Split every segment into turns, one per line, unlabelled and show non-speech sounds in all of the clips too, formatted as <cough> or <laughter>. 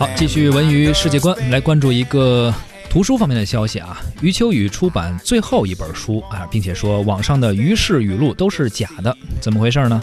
好，继续文娱世界观，来关注一个图书方面的消息啊。余秋雨出版最后一本书啊，并且说网上的于氏语录都是假的，怎么回事呢？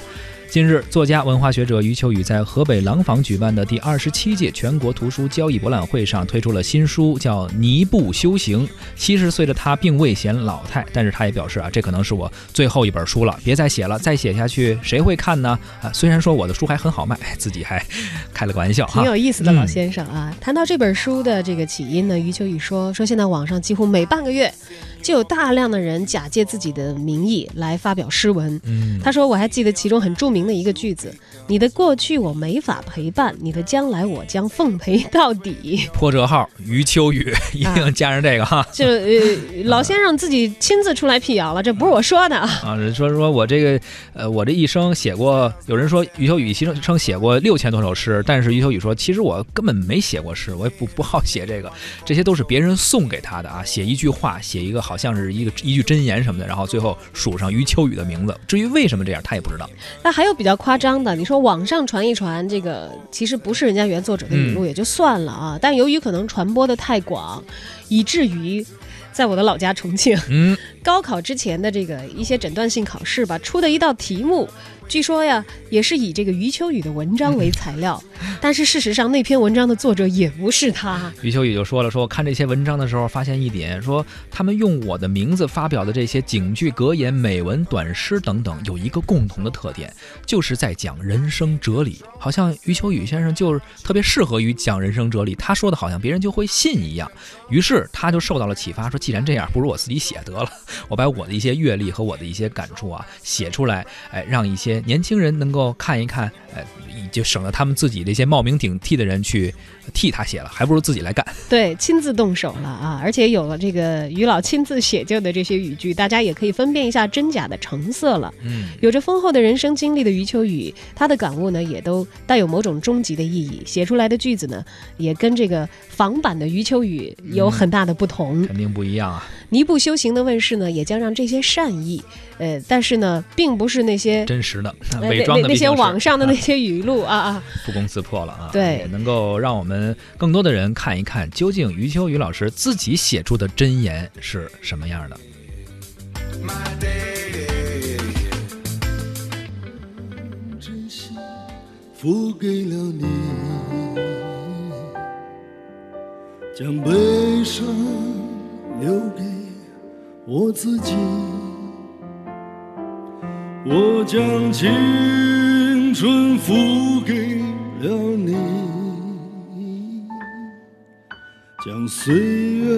近日，作家、文化学者余秋雨在河北廊坊举办的第二十七届全国图书交易博览会上推出了新书，叫《尼布修行》。七十岁的他并未显老态，但是他也表示啊，这可能是我最后一本书了，别再写了，再写下去谁会看呢？啊，虽然说我的书还很好卖，自己还开了个玩笑，
挺有意思的老先生啊。谈到这本书的这个起因呢，余秋雨说说现在网上几乎每半个月。就有大量的人假借自己的名义来发表诗文。嗯，他说：“我还记得其中很著名的一个句子：‘你的过去我没法陪伴，你的将来我将奉陪到底。<laughs> ’
破折号，余秋雨 <laughs> 一定加上这个哈。
就呃，<laughs> 老先生自己亲自出来辟谣了，这不是我说的啊。
啊，说说我这个呃，我这一生写过，有人说余秋雨一生写过六千多首诗，但是余秋雨说，其实我根本没写过诗，我也不不好写这个，这些都是别人送给他的啊。写一句话，写一个。”好像是一个一句真言什么的，然后最后署上余秋雨的名字。至于为什么这样，他也不知道。
那还有比较夸张的，你说网上传一传，这个其实不是人家原作者的语录也就算了啊，但由于可能传播的太广，以至于在我的老家重庆，嗯，<laughs> 高考之前的这个一些诊断性考试吧，出的一道题目。据说呀，也是以这个余秋雨的文章为材料，<laughs> 但是事实上那篇文章的作者也不是他。
余秋雨就说了，说我看这些文章的时候，发现一点，说他们用我的名字发表的这些警句、格言、美文、短诗等等，有一个共同的特点，就是在讲人生哲理。好像余秋雨先生就是特别适合于讲人生哲理，他说的好像别人就会信一样。于是他就受到了启发，说既然这样，不如我自己写得了，我把我的一些阅历和我的一些感触啊写出来，哎，让一些。年轻人能够看一看，哎，就省得他们自己这些冒名顶替的人去替他写了，还不如自己来干。
对，亲自动手了啊！而且有了这个于老亲自写就的这些语句，大家也可以分辨一下真假的成色了。嗯，有着丰厚的人生经历的余秋雨，他的感悟呢，也都带有某种终极的意义。写出来的句子呢，也跟这个仿版的余秋雨有很大的不同。
肯定不一样啊！
尼布修行的问世呢，也将让这些善意，呃，但是呢，并不是那些
真实的、伪装的
那些网上的那些语录啊啊，<laughs>
不攻自破了啊！
对，
也能够让我们更多的人看一看，究竟余秋雨老师自己写出的真言是什么样的。付给了你，将悲伤留给。我自己，我将青春付给了你，将岁月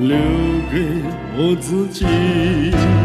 留给我自己。